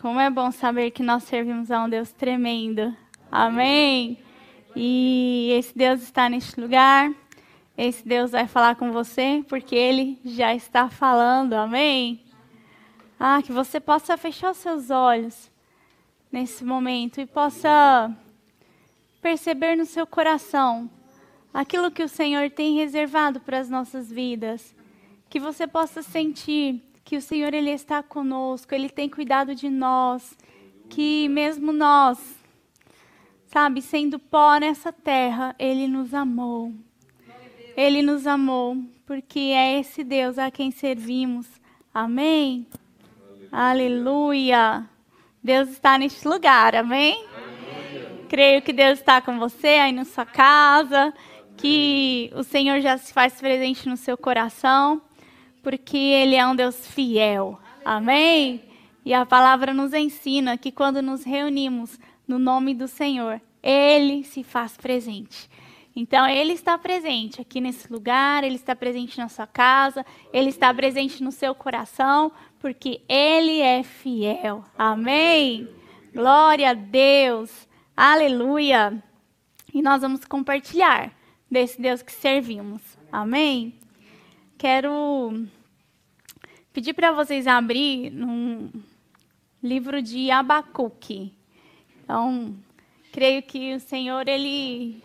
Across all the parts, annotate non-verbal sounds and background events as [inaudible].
Como é bom saber que nós servimos a um Deus tremendo. Amém. E esse Deus está neste lugar. Esse Deus vai falar com você, porque ele já está falando. Amém. Ah, que você possa fechar os seus olhos nesse momento e possa perceber no seu coração aquilo que o Senhor tem reservado para as nossas vidas. Que você possa sentir que o Senhor ele está conosco, ele tem cuidado de nós, que mesmo nós, sabe, sendo pó nessa terra, ele nos amou. Ele nos amou, porque é esse Deus a quem servimos. Amém. Aleluia. Deus está neste lugar, amém? amém? Creio que Deus está com você aí na sua casa, que o Senhor já se faz presente no seu coração porque Ele é um Deus fiel. Amém? E a palavra nos ensina que quando nos reunimos no nome do Senhor, Ele se faz presente. Então, Ele está presente aqui nesse lugar, Ele está presente na sua casa, Ele está presente no seu coração, porque Ele é fiel. Amém? Glória a Deus. Aleluia. E nós vamos compartilhar desse Deus que servimos. Amém? Quero pedir para vocês abrir num livro de Abacuque. Então, creio que o Senhor ele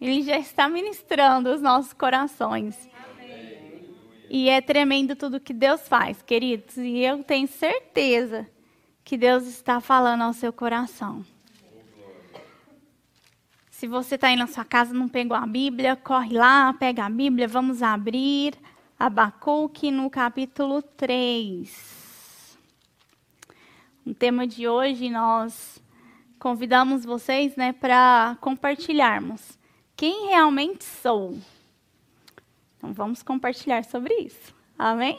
ele já está ministrando os nossos corações. E é tremendo tudo que Deus faz, queridos. E eu tenho certeza que Deus está falando ao seu coração. Se você está aí na sua casa não pegou a Bíblia, corre lá, pega a Bíblia, vamos abrir. Abacuque no capítulo 3. O tema de hoje nós convidamos vocês né, para compartilharmos quem realmente sou. Então vamos compartilhar sobre isso. Amém?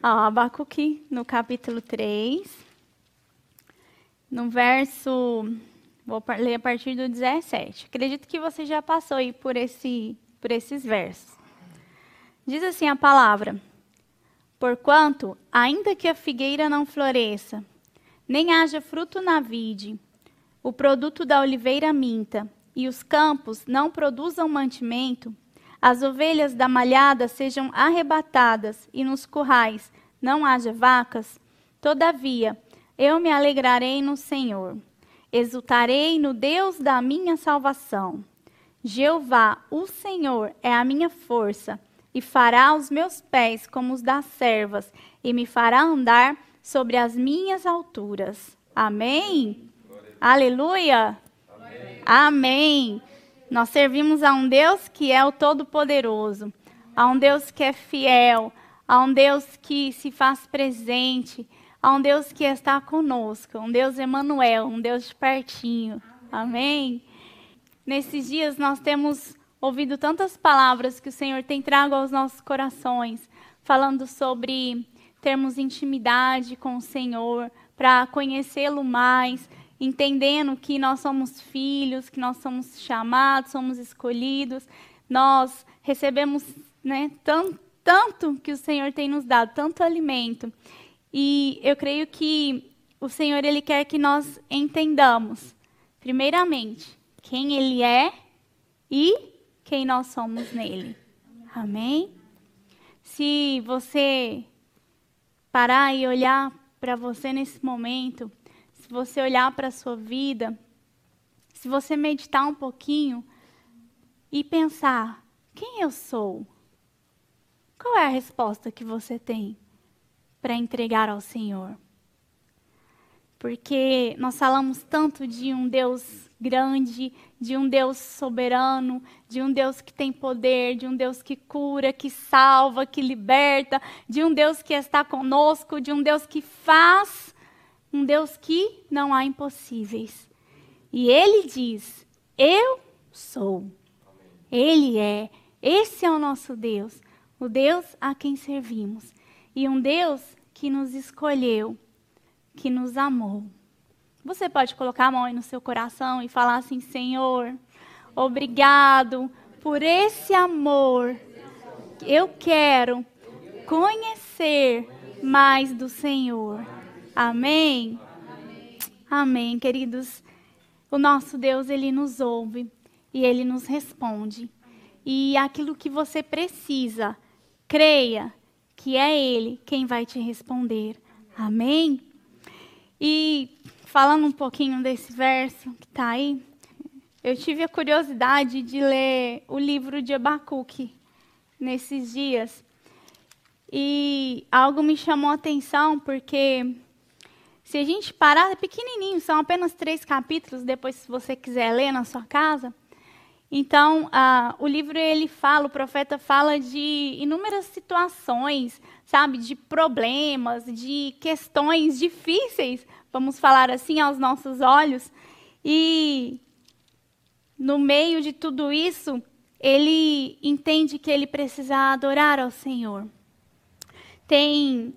Abacuque no capítulo 3, no verso. Vou ler a partir do 17. Acredito que você já passou aí por, esse, por esses versos. Diz assim a palavra: Porquanto, ainda que a figueira não floresça, nem haja fruto na vide, o produto da oliveira minta, e os campos não produzam mantimento, as ovelhas da malhada sejam arrebatadas, e nos currais não haja vacas, todavia eu me alegrarei no Senhor, exultarei no Deus da minha salvação. Jeová, o Senhor, é a minha força e fará os meus pés como os das servas, e me fará andar sobre as minhas alturas. Amém? Aleluia! Amém. Amém. Nós servimos a um Deus que é o Todo-Poderoso, a um Deus que é fiel, a um Deus que se faz presente, a um Deus que está conosco, um Deus Emanuel, um Deus de pertinho. Amém? Nesses dias nós temos ouvido tantas palavras que o Senhor tem trago aos nossos corações, falando sobre termos intimidade com o Senhor, para conhecê-lo mais, entendendo que nós somos filhos, que nós somos chamados, somos escolhidos, nós recebemos né, tanto, tanto que o Senhor tem nos dado, tanto alimento. E eu creio que o Senhor ele quer que nós entendamos, primeiramente, quem Ele é e quem nós somos nele. Amém? Se você parar e olhar para você nesse momento, se você olhar para a sua vida, se você meditar um pouquinho e pensar: quem eu sou? Qual é a resposta que você tem para entregar ao Senhor? Porque nós falamos tanto de um Deus grande, de um Deus soberano, de um Deus que tem poder, de um Deus que cura, que salva, que liberta, de um Deus que está conosco, de um Deus que faz, um Deus que não há impossíveis. E ele diz: Eu sou. Ele é. Esse é o nosso Deus, o Deus a quem servimos. E um Deus que nos escolheu, que nos amou. Você pode colocar a mão aí no seu coração e falar assim: Senhor, obrigado por esse amor. Eu quero conhecer mais do Senhor. Amém? Amém. Queridos. O nosso Deus, ele nos ouve e ele nos responde. E aquilo que você precisa, creia que é ele quem vai te responder. Amém? E falando um pouquinho desse verso que está aí, eu tive a curiosidade de ler o livro de Abacuque nesses dias. E algo me chamou a atenção, porque se a gente parar, é pequenininho, são apenas três capítulos, depois se você quiser ler na sua casa. Então, uh, o livro ele fala, o profeta fala de inúmeras situações, sabe, de problemas, de questões difíceis, vamos falar assim, aos nossos olhos. E no meio de tudo isso, ele entende que ele precisa adorar ao Senhor. Tem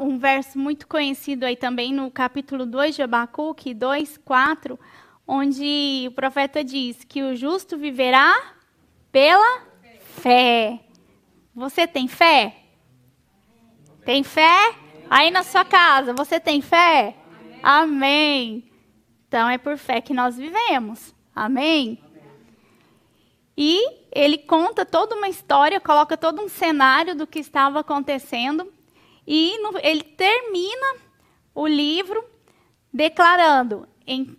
um verso muito conhecido aí também no capítulo 2 de Abacuque, 2, 4, onde o profeta diz que o justo viverá pela fé. Você tem fé? Tem fé? Aí na sua casa, você tem fé? Amém. Então é por fé que nós vivemos. Amém? E ele conta toda uma história, coloca todo um cenário do que estava acontecendo. E ele termina o livro declarando em,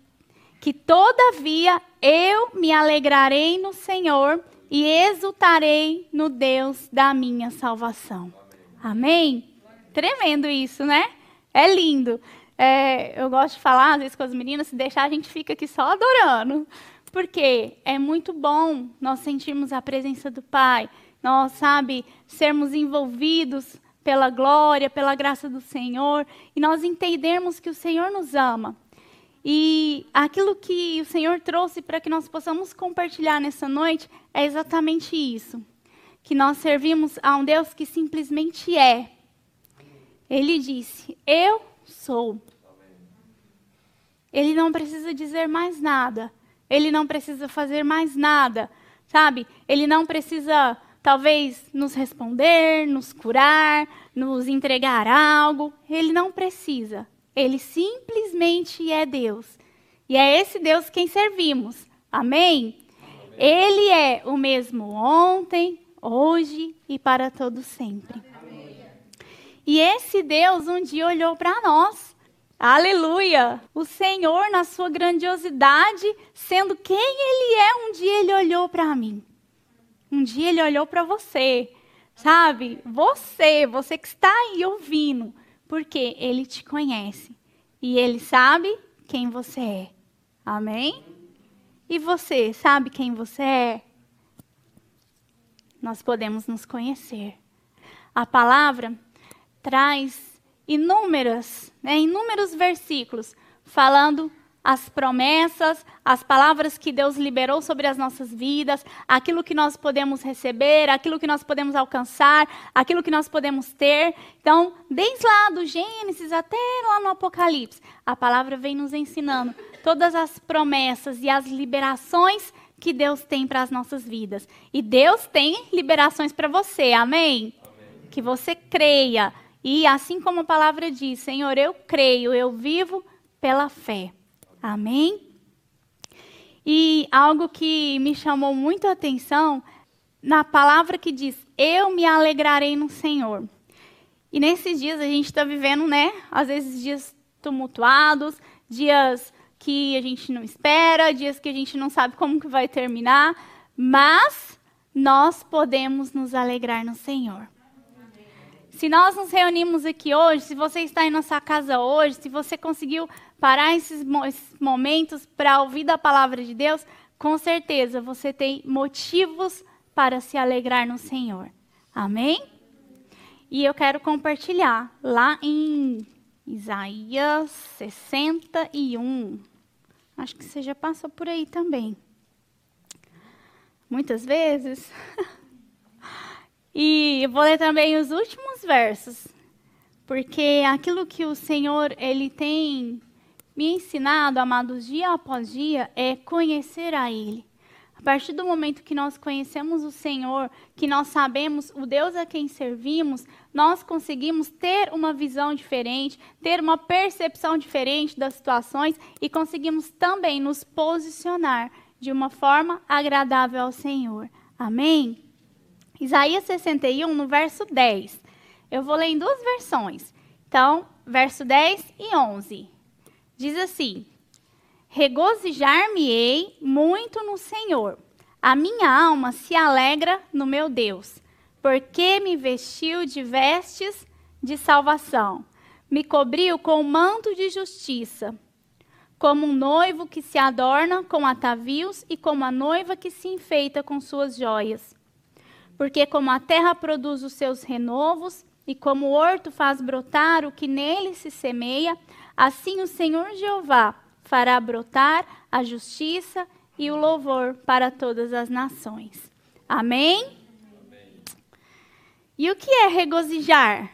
que, todavia, eu me alegrarei no Senhor e exultarei no Deus da minha salvação. Amém? Tremendo isso, né? É lindo. É, eu gosto de falar, às vezes, com as meninas, se deixar, a gente fica aqui só adorando. Porque é muito bom nós sentirmos a presença do Pai, nós, sabe, sermos envolvidos pela glória, pela graça do Senhor, e nós entendermos que o Senhor nos ama. E aquilo que o Senhor trouxe para que nós possamos compartilhar nessa noite é exatamente isso. Que nós servimos a um Deus que simplesmente é. Ele disse: Eu sou. Ele não precisa dizer mais nada. Ele não precisa fazer mais nada, sabe? Ele não precisa, talvez, nos responder, nos curar, nos entregar algo. Ele não precisa. Ele simplesmente é Deus. E é esse Deus quem servimos. Amém? Amém. Ele é o mesmo ontem, hoje e para todo sempre. Amém. E esse Deus um dia olhou para nós Aleluia! O Senhor, na sua grandiosidade, sendo quem Ele é, um dia Ele olhou para mim. Um dia Ele olhou para você. Sabe? Você, você que está aí ouvindo. Porque Ele te conhece. E Ele sabe quem você é. Amém? E você, sabe quem você é? Nós podemos nos conhecer. A palavra traz inúmeras, né, inúmeros versículos falando as promessas, as palavras que Deus liberou sobre as nossas vidas, aquilo que nós podemos receber, aquilo que nós podemos alcançar, aquilo que nós podemos ter. Então, desde lá do Gênesis até lá no Apocalipse, a palavra vem nos ensinando todas as promessas e as liberações que Deus tem para as nossas vidas. E Deus tem liberações para você, amém? amém? Que você creia e assim como a palavra diz, Senhor, eu creio, eu vivo pela fé. Amém? E algo que me chamou muito a atenção na palavra que diz: Eu me alegrarei no Senhor. E nesses dias a gente está vivendo, né? Às vezes dias tumultuados, dias que a gente não espera, dias que a gente não sabe como que vai terminar, mas nós podemos nos alegrar no Senhor. Se nós nos reunimos aqui hoje, se você está em nossa casa hoje, se você conseguiu parar esses, momentos para ouvir da palavra de Deus, com certeza você tem motivos para se alegrar no Senhor. Amém? E eu quero compartilhar lá em Isaías 61. Acho que você já passou por aí também. Muitas vezes. [laughs] E eu vou ler também os últimos versos, porque aquilo que o Senhor ele tem me ensinado, amados, dia após dia, é conhecer a Ele. A partir do momento que nós conhecemos o Senhor, que nós sabemos o Deus a quem servimos, nós conseguimos ter uma visão diferente, ter uma percepção diferente das situações e conseguimos também nos posicionar de uma forma agradável ao Senhor. Amém? Isaías 61, no verso 10. Eu vou ler em duas versões. Então, verso 10 e 11. Diz assim: Regozijar-me-ei muito no Senhor. A minha alma se alegra no meu Deus, porque me vestiu de vestes de salvação, me cobriu com manto de justiça, como um noivo que se adorna com atavios e como a noiva que se enfeita com suas joias. Porque como a terra produz os seus renovos e como o horto faz brotar o que nele se semeia, assim o Senhor Jeová fará brotar a justiça e o louvor para todas as nações. Amém? Amém? E o que é regozijar?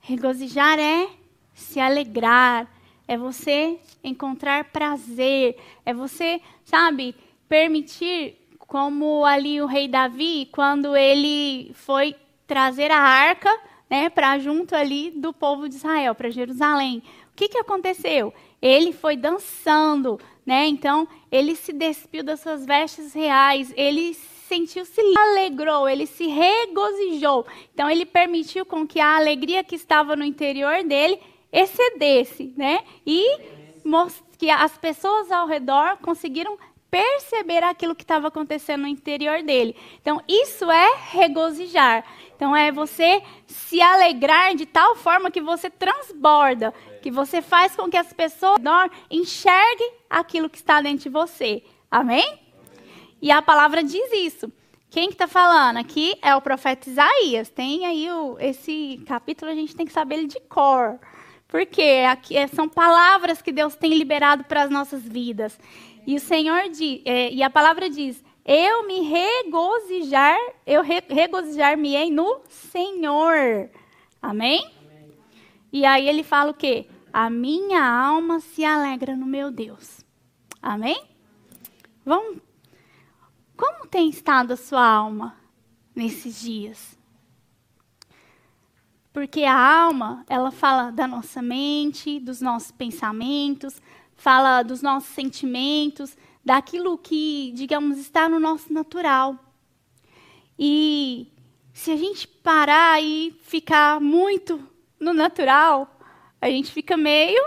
Regozijar é se alegrar, é você encontrar prazer, é você, sabe, permitir, como ali o rei Davi, quando ele foi trazer a arca né, para junto ali do povo de Israel, para Jerusalém. O que, que aconteceu? Ele foi dançando, né? Então ele se despiu das suas vestes reais, ele sentiu-se alegrou, ele se regozijou. Então ele permitiu com que a alegria que estava no interior dele excedesse, né? E que as pessoas ao redor conseguiram perceber aquilo que estava acontecendo no interior dele. Então, isso é regozijar. Então, é você se alegrar de tal forma que você transborda, que você faz com que as pessoas enxerguem aquilo que está dentro de você. Amém? E a palavra diz isso. Quem que está falando? Aqui é o profeta Isaías. Tem aí o, esse capítulo, a gente tem que saber ele de cor. Porque aqui, é, são palavras que Deus tem liberado para as nossas vidas. E o Senhor diz, é, e a palavra diz: Eu me regozijar, eu re, regozijar-me-ei no Senhor. Amém? Amém? E aí ele fala o quê? A minha alma se alegra no meu Deus. Amém? Vamos. Como tem estado a sua alma nesses dias? Porque a alma, ela fala da nossa mente, dos nossos pensamentos, fala dos nossos sentimentos, daquilo que, digamos, está no nosso natural. E se a gente parar e ficar muito no natural, a gente fica meio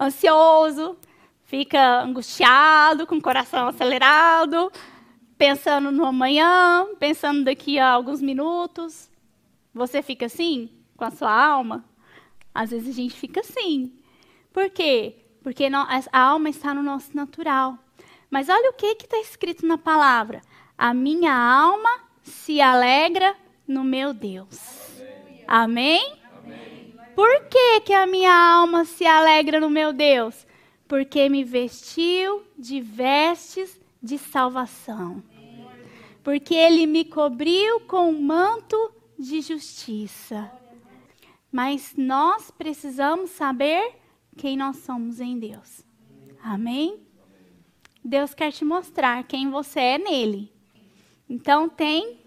ansioso, fica angustiado, com o coração acelerado, pensando no amanhã, pensando daqui a alguns minutos. Você fica assim com a sua alma? Às vezes a gente fica assim. Por quê? porque a alma está no nosso natural. Mas olha o que está escrito na palavra: a minha alma se alegra no meu Deus. Amém? Por que, que a minha alma se alegra no meu Deus? Porque me vestiu de vestes de salvação. Porque ele me cobriu com um manto de justiça. Mas nós precisamos saber quem nós somos em Deus. Amém? Deus quer te mostrar quem você é nele. Então tem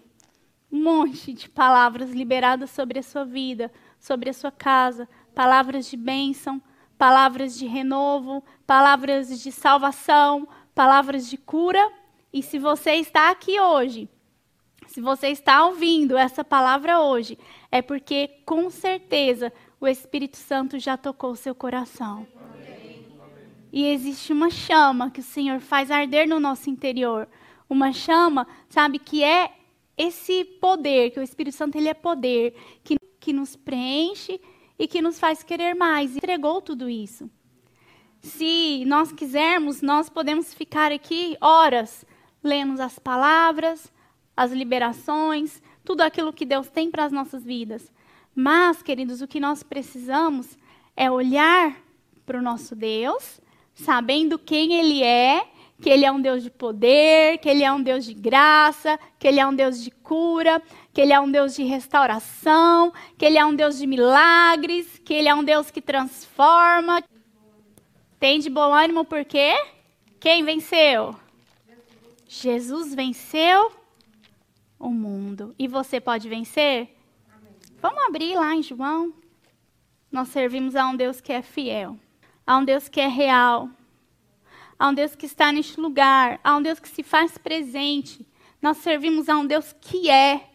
um monte de palavras liberadas sobre a sua vida, sobre a sua casa, palavras de bênção, palavras de renovo, palavras de salvação, palavras de cura. E se você está aqui hoje, se você está ouvindo essa palavra hoje, é porque com certeza o Espírito Santo já tocou seu coração. E existe uma chama que o Senhor faz arder no nosso interior. Uma chama, sabe, que é esse poder, que o Espírito Santo ele é poder, que, que nos preenche e que nos faz querer mais. Entregou tudo isso. Se nós quisermos, nós podemos ficar aqui horas lendo as palavras, as liberações, tudo aquilo que Deus tem para as nossas vidas. Mas, queridos, o que nós precisamos é olhar para o nosso Deus, sabendo quem Ele é, que Ele é um Deus de poder, que Ele é um Deus de graça, que Ele é um Deus de cura, que Ele é um Deus de restauração, que Ele é um Deus de milagres, que Ele é um Deus que transforma. Tem de bom ânimo porque quem venceu? Jesus venceu o mundo. E você pode vencer? Vamos abrir lá em João. Nós servimos a um Deus que é fiel, a um Deus que é real, a um Deus que está neste lugar, a um Deus que se faz presente. Nós servimos a um Deus que é.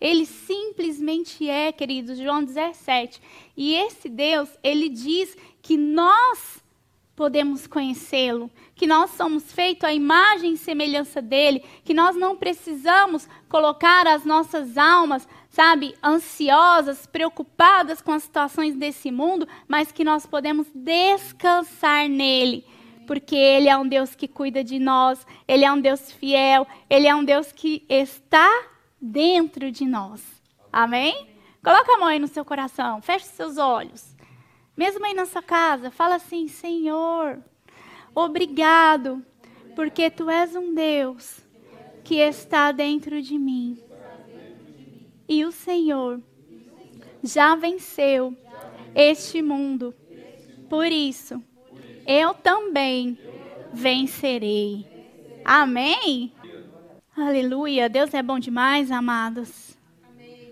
Ele simplesmente é, queridos, João 17. E esse Deus, ele diz que nós podemos conhecê-lo, que nós somos feitos à imagem e semelhança dele, que nós não precisamos colocar as nossas almas, sabe, ansiosas, preocupadas com as situações desse mundo, mas que nós podemos descansar nele. Porque Ele é um Deus que cuida de nós, Ele é um Deus fiel, Ele é um Deus que está dentro de nós. Amém? Coloca a mão aí no seu coração, feche seus olhos. Mesmo aí na sua casa, fala assim: Senhor, obrigado, porque tu és um Deus que está dentro de mim. E o Senhor já venceu este mundo. Por isso, eu também vencerei. Amém? Aleluia. Deus é bom demais, amados.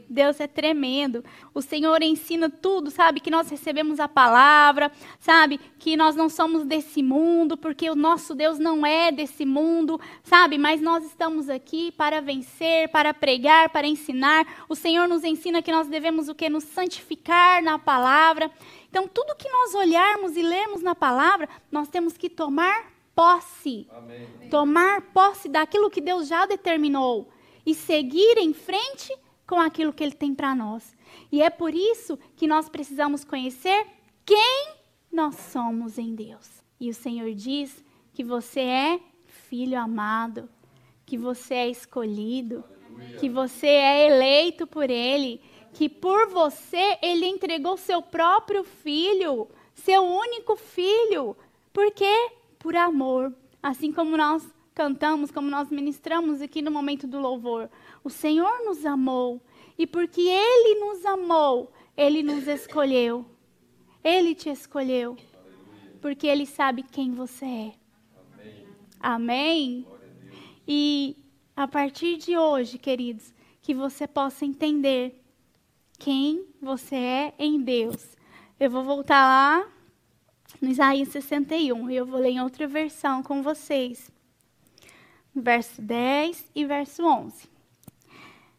Deus é tremendo. O Senhor ensina tudo, sabe? Que nós recebemos a palavra, sabe? Que nós não somos desse mundo, porque o nosso Deus não é desse mundo, sabe? Mas nós estamos aqui para vencer, para pregar, para ensinar. O Senhor nos ensina que nós devemos o que? Nos santificar na palavra. Então, tudo que nós olharmos e lermos na palavra, nós temos que tomar posse. Amém. Tomar posse daquilo que Deus já determinou e seguir em frente com aquilo que Ele tem para nós. E é por isso que nós precisamos conhecer quem nós somos em Deus. E o Senhor diz que você é filho amado, que você é escolhido, que você é eleito por Ele, que por você Ele entregou seu próprio filho, seu único filho. Por quê? Por amor. Assim como nós cantamos, como nós ministramos aqui no momento do louvor. O Senhor nos amou. E porque Ele nos amou, Ele nos escolheu. Ele te escolheu. Porque Ele sabe quem você é. Amém? Amém? E a partir de hoje, queridos, que você possa entender quem você é em Deus. Eu vou voltar lá no Isaías 61 e eu vou ler em outra versão com vocês verso 10 e verso 11.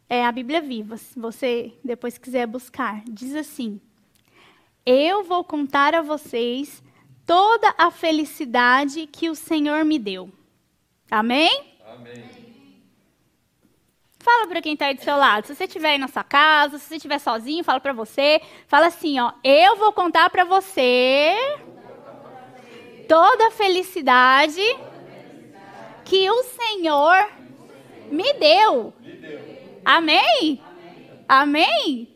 É a Bíblia viva, se você depois quiser buscar. Diz assim: Eu vou contar a vocês toda a felicidade que o Senhor me deu. Amém? Amém. Fala para quem está aí do seu lado. Se você estiver aí na sua casa, se você estiver sozinho, fala para você. Fala assim, ó. Eu vou contar para você toda a felicidade que o Senhor me deu. Amém? Amém?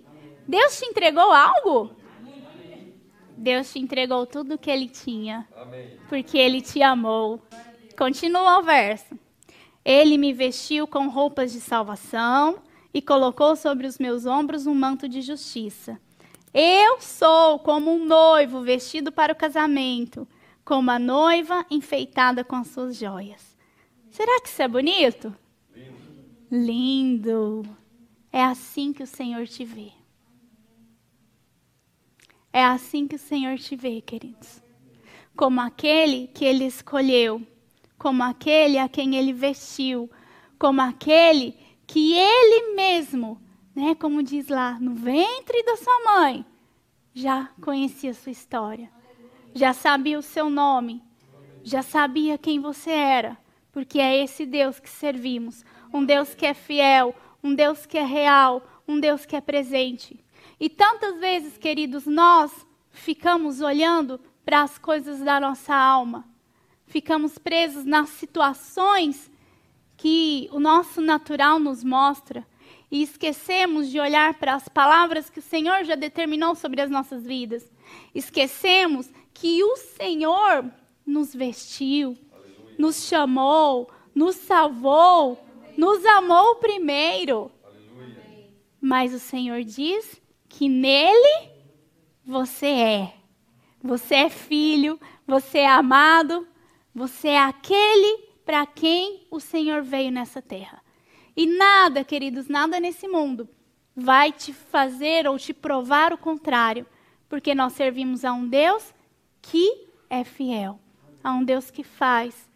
Deus te entregou algo? Deus te entregou tudo o que ele tinha. Porque ele te amou. Continua o verso. Ele me vestiu com roupas de salvação e colocou sobre os meus ombros um manto de justiça. Eu sou como um noivo vestido para o casamento, como a noiva enfeitada com as suas joias. Será que isso é bonito? Lindo. É assim que o Senhor te vê. É assim que o Senhor te vê, queridos. Como aquele que ele escolheu, como aquele a quem ele vestiu, como aquele que ele mesmo, né, como diz lá, no ventre da sua mãe, já conhecia a sua história. Já sabia o seu nome, já sabia quem você era porque é esse Deus que servimos, um Deus que é fiel, um Deus que é real, um Deus que é presente. E tantas vezes, queridos, nós ficamos olhando para as coisas da nossa alma, ficamos presos nas situações que o nosso natural nos mostra e esquecemos de olhar para as palavras que o Senhor já determinou sobre as nossas vidas. Esquecemos que o Senhor nos vestiu, nos chamou, nos salvou, nos amou primeiro. Mas o Senhor diz que nele você é. Você é filho, você é amado, você é aquele para quem o Senhor veio nessa terra. E nada, queridos, nada nesse mundo vai te fazer ou te provar o contrário, porque nós servimos a um Deus que é fiel, a um Deus que faz.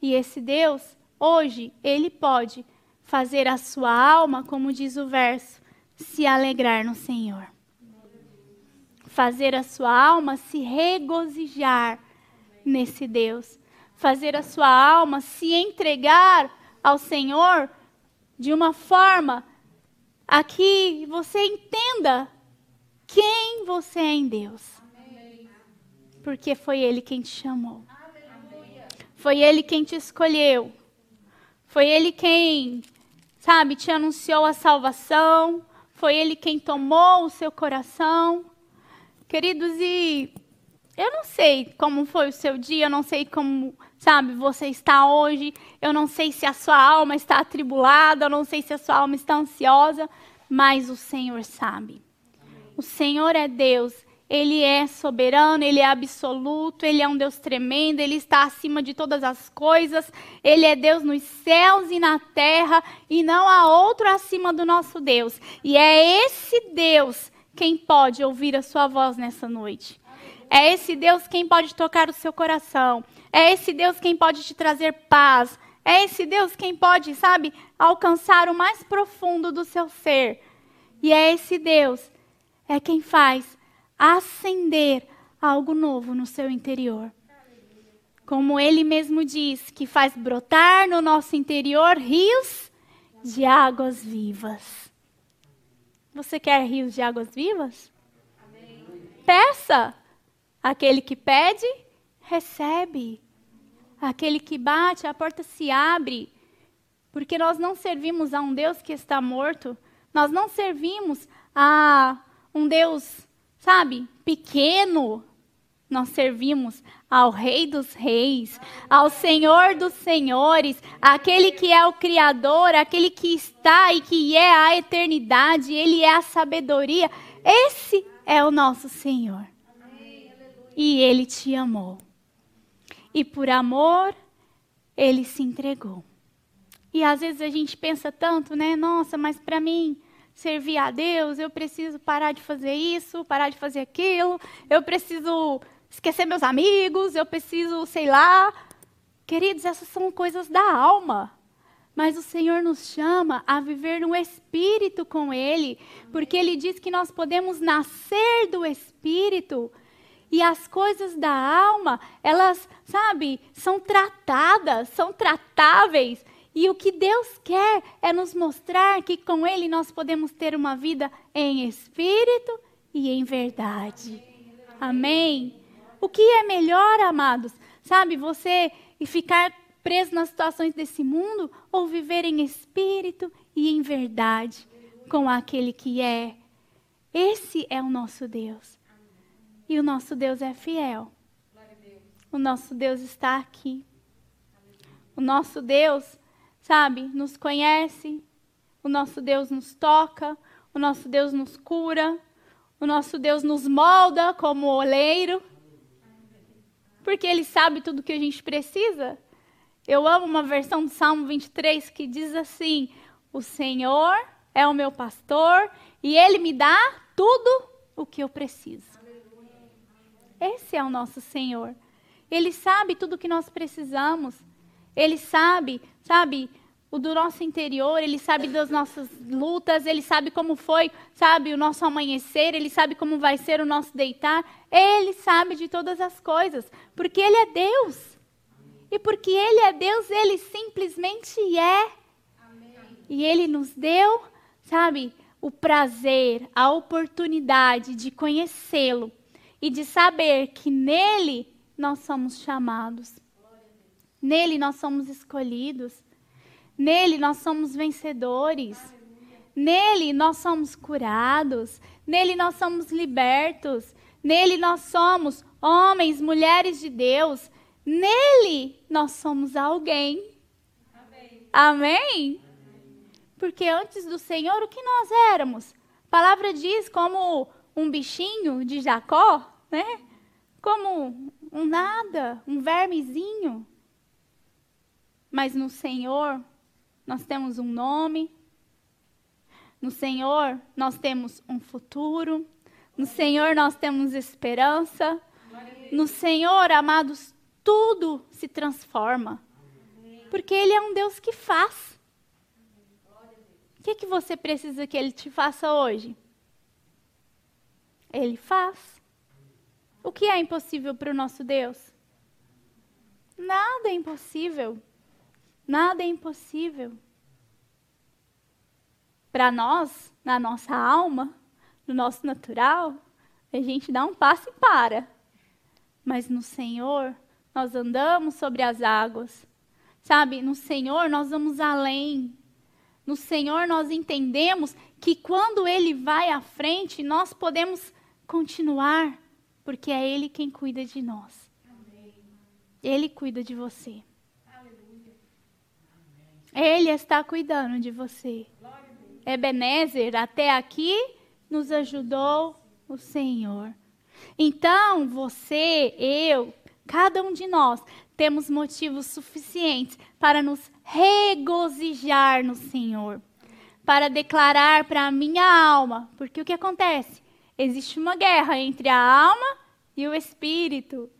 E esse Deus, hoje, ele pode fazer a sua alma, como diz o verso, se alegrar no Senhor. Fazer a sua alma se regozijar nesse Deus. Fazer a sua alma se entregar ao Senhor de uma forma a que você entenda quem você é em Deus. Porque foi Ele quem te chamou. Foi Ele quem te escolheu. Foi Ele quem sabe, te anunciou a salvação, foi Ele quem tomou o seu coração. Queridos, e eu não sei como foi o seu dia, eu não sei como, sabe, você está hoje, eu não sei se a sua alma está atribulada, eu não sei se a sua alma está ansiosa, mas o Senhor sabe. O Senhor é Deus ele é soberano, ele é absoluto, ele é um Deus tremendo, ele está acima de todas as coisas, ele é Deus nos céus e na terra, e não há outro acima do nosso Deus. E é esse Deus quem pode ouvir a sua voz nessa noite. É esse Deus quem pode tocar o seu coração. É esse Deus quem pode te trazer paz. É esse Deus quem pode, sabe, alcançar o mais profundo do seu ser. E é esse Deus é quem faz acender algo novo no seu interior. Como ele mesmo diz, que faz brotar no nosso interior rios de águas vivas. Você quer rios de águas vivas? Amém. Peça. Aquele que pede, recebe. Aquele que bate, a porta se abre. Porque nós não servimos a um Deus que está morto. Nós não servimos a um Deus sabe, pequeno, nós servimos ao Rei dos Reis, ao Senhor dos Senhores, aquele que é o Criador, aquele que está e que é a eternidade, ele é a sabedoria. Esse é o nosso Senhor. E ele te amou. E por amor, ele se entregou. E às vezes a gente pensa tanto, né? Nossa, mas para mim, servir a Deus, eu preciso parar de fazer isso, parar de fazer aquilo, eu preciso esquecer meus amigos, eu preciso, sei lá. Queridos, essas são coisas da alma. Mas o Senhor nos chama a viver no Espírito com Ele, porque Ele diz que nós podemos nascer do Espírito. E as coisas da alma, elas, sabe, são tratadas, são tratáveis. E o que Deus quer é nos mostrar que com Ele nós podemos ter uma vida em espírito e em verdade. Amém? O que é melhor, amados? Sabe, você ficar preso nas situações desse mundo ou viver em espírito e em verdade com aquele que é? Esse é o nosso Deus. E o nosso Deus é fiel. O nosso Deus está aqui. O nosso Deus sabe, nos conhece, o nosso Deus nos toca, o nosso Deus nos cura, o nosso Deus nos molda como oleiro, porque Ele sabe tudo o que a gente precisa. Eu amo uma versão do Salmo 23 que diz assim: O Senhor é o meu pastor e Ele me dá tudo o que eu preciso. Esse é o nosso Senhor. Ele sabe tudo o que nós precisamos. Ele sabe, sabe, o do nosso interior, ele sabe das nossas lutas, ele sabe como foi, sabe, o nosso amanhecer, ele sabe como vai ser o nosso deitar. Ele sabe de todas as coisas, porque ele é Deus. E porque ele é Deus, ele simplesmente é. Amém. E ele nos deu, sabe, o prazer, a oportunidade de conhecê-lo e de saber que nele nós somos chamados. Nele nós somos escolhidos. Nele nós somos vencedores. Nele nós somos curados. Nele nós somos libertos. Nele nós somos homens, mulheres de Deus. Nele nós somos alguém. Amém? Amém? Porque antes do Senhor, o que nós éramos? A palavra diz como um bichinho de Jacó, né? Como um nada, um vermezinho. Mas no Senhor, nós temos um nome. No Senhor, nós temos um futuro. No Senhor, nós temos esperança. No Senhor, amados, tudo se transforma. Porque Ele é um Deus que faz. O que, que você precisa que Ele te faça hoje? Ele faz. O que é impossível para o nosso Deus? Nada é impossível. Nada é impossível. Para nós, na nossa alma, no nosso natural, a gente dá um passo e para. Mas no Senhor, nós andamos sobre as águas. Sabe, no Senhor nós vamos além. No Senhor nós entendemos que quando Ele vai à frente, nós podemos continuar, porque é Ele quem cuida de nós. Ele cuida de você. Ele está cuidando de você. Ebenezer, até aqui nos ajudou o Senhor. Então, você, eu, cada um de nós, temos motivos suficientes para nos regozijar no Senhor, para declarar para a minha alma, porque o que acontece? Existe uma guerra entre a alma e o espírito.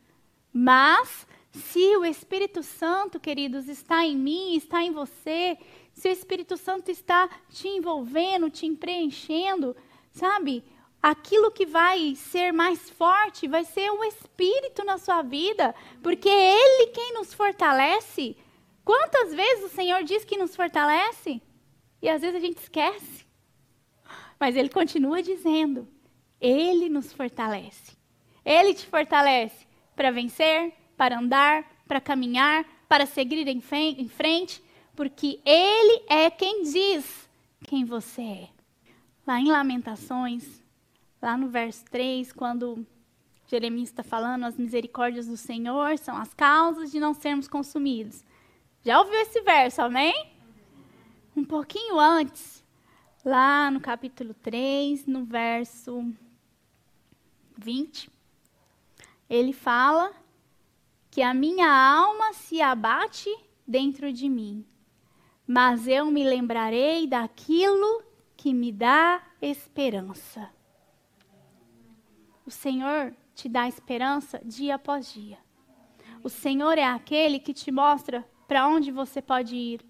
Mas se o Espírito Santo, queridos, está em mim, está em você, se o Espírito Santo está te envolvendo, te preenchendo, sabe? Aquilo que vai ser mais forte vai ser o Espírito na sua vida, porque é Ele quem nos fortalece. Quantas vezes o Senhor diz que nos fortalece? E às vezes a gente esquece. Mas Ele continua dizendo: Ele nos fortalece. Ele te fortalece para vencer, para andar, para caminhar, para seguir em frente, porque Ele é quem diz quem você é. Lá em Lamentações, lá no verso 3, quando Jeremias está falando, as misericórdias do Senhor são as causas de não sermos consumidos. Já ouviu esse verso, amém? Um pouquinho antes, lá no capítulo 3, no verso 20, ele fala que a minha alma se abate dentro de mim, mas eu me lembrarei daquilo que me dá esperança. O Senhor te dá esperança dia após dia. O Senhor é aquele que te mostra para onde você pode ir.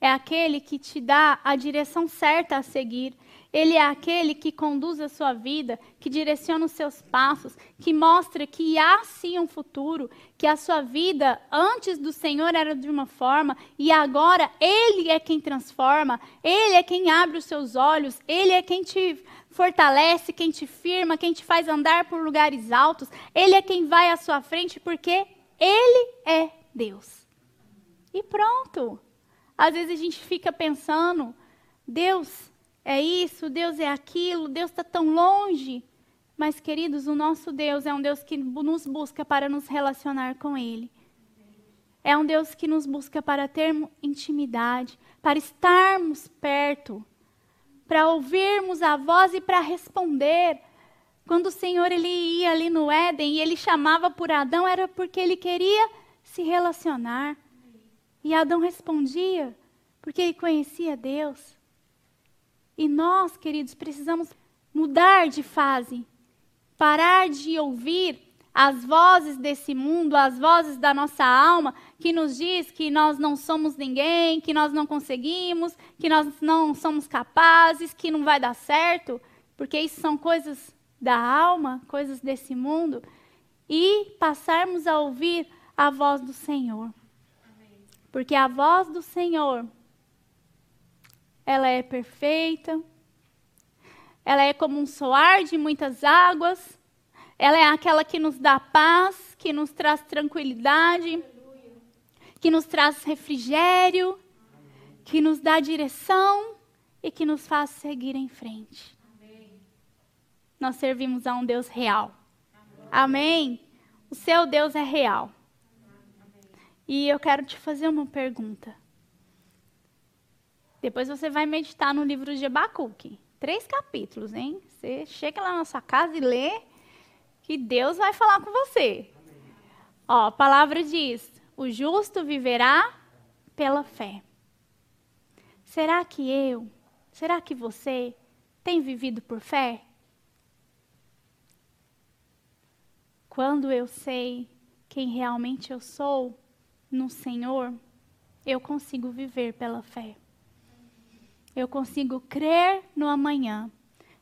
É aquele que te dá a direção certa a seguir. Ele é aquele que conduz a sua vida, que direciona os seus passos, que mostra que há sim um futuro, que a sua vida antes do Senhor era de uma forma e agora Ele é quem transforma, Ele é quem abre os seus olhos, Ele é quem te fortalece, quem te firma, quem te faz andar por lugares altos, Ele é quem vai à sua frente porque Ele é Deus. E pronto. Às vezes a gente fica pensando, Deus é isso, Deus é aquilo, Deus está tão longe. Mas, queridos, o nosso Deus é um Deus que nos busca para nos relacionar com Ele. É um Deus que nos busca para ter intimidade, para estarmos perto, para ouvirmos a voz e para responder. Quando o Senhor ele ia ali no Éden e ele chamava por Adão, era porque ele queria se relacionar. E Adão respondia, porque ele conhecia Deus. E nós, queridos, precisamos mudar de fase, parar de ouvir as vozes desse mundo, as vozes da nossa alma, que nos diz que nós não somos ninguém, que nós não conseguimos, que nós não somos capazes, que não vai dar certo, porque isso são coisas da alma, coisas desse mundo, e passarmos a ouvir a voz do Senhor. Porque a voz do Senhor ela é perfeita, ela é como um soar de muitas águas, ela é aquela que nos dá paz, que nos traz tranquilidade, que nos traz refrigério, que nos dá direção e que nos faz seguir em frente. Nós servimos a um Deus real. Amém? O seu Deus é real. E eu quero te fazer uma pergunta. Depois você vai meditar no livro de Abacuque. Três capítulos, hein? Você chega lá na sua casa e lê, que Deus vai falar com você. Ó, a palavra diz: o justo viverá pela fé. Será que eu, será que você tem vivido por fé? Quando eu sei quem realmente eu sou no Senhor, eu consigo viver pela fé. Eu consigo crer no amanhã.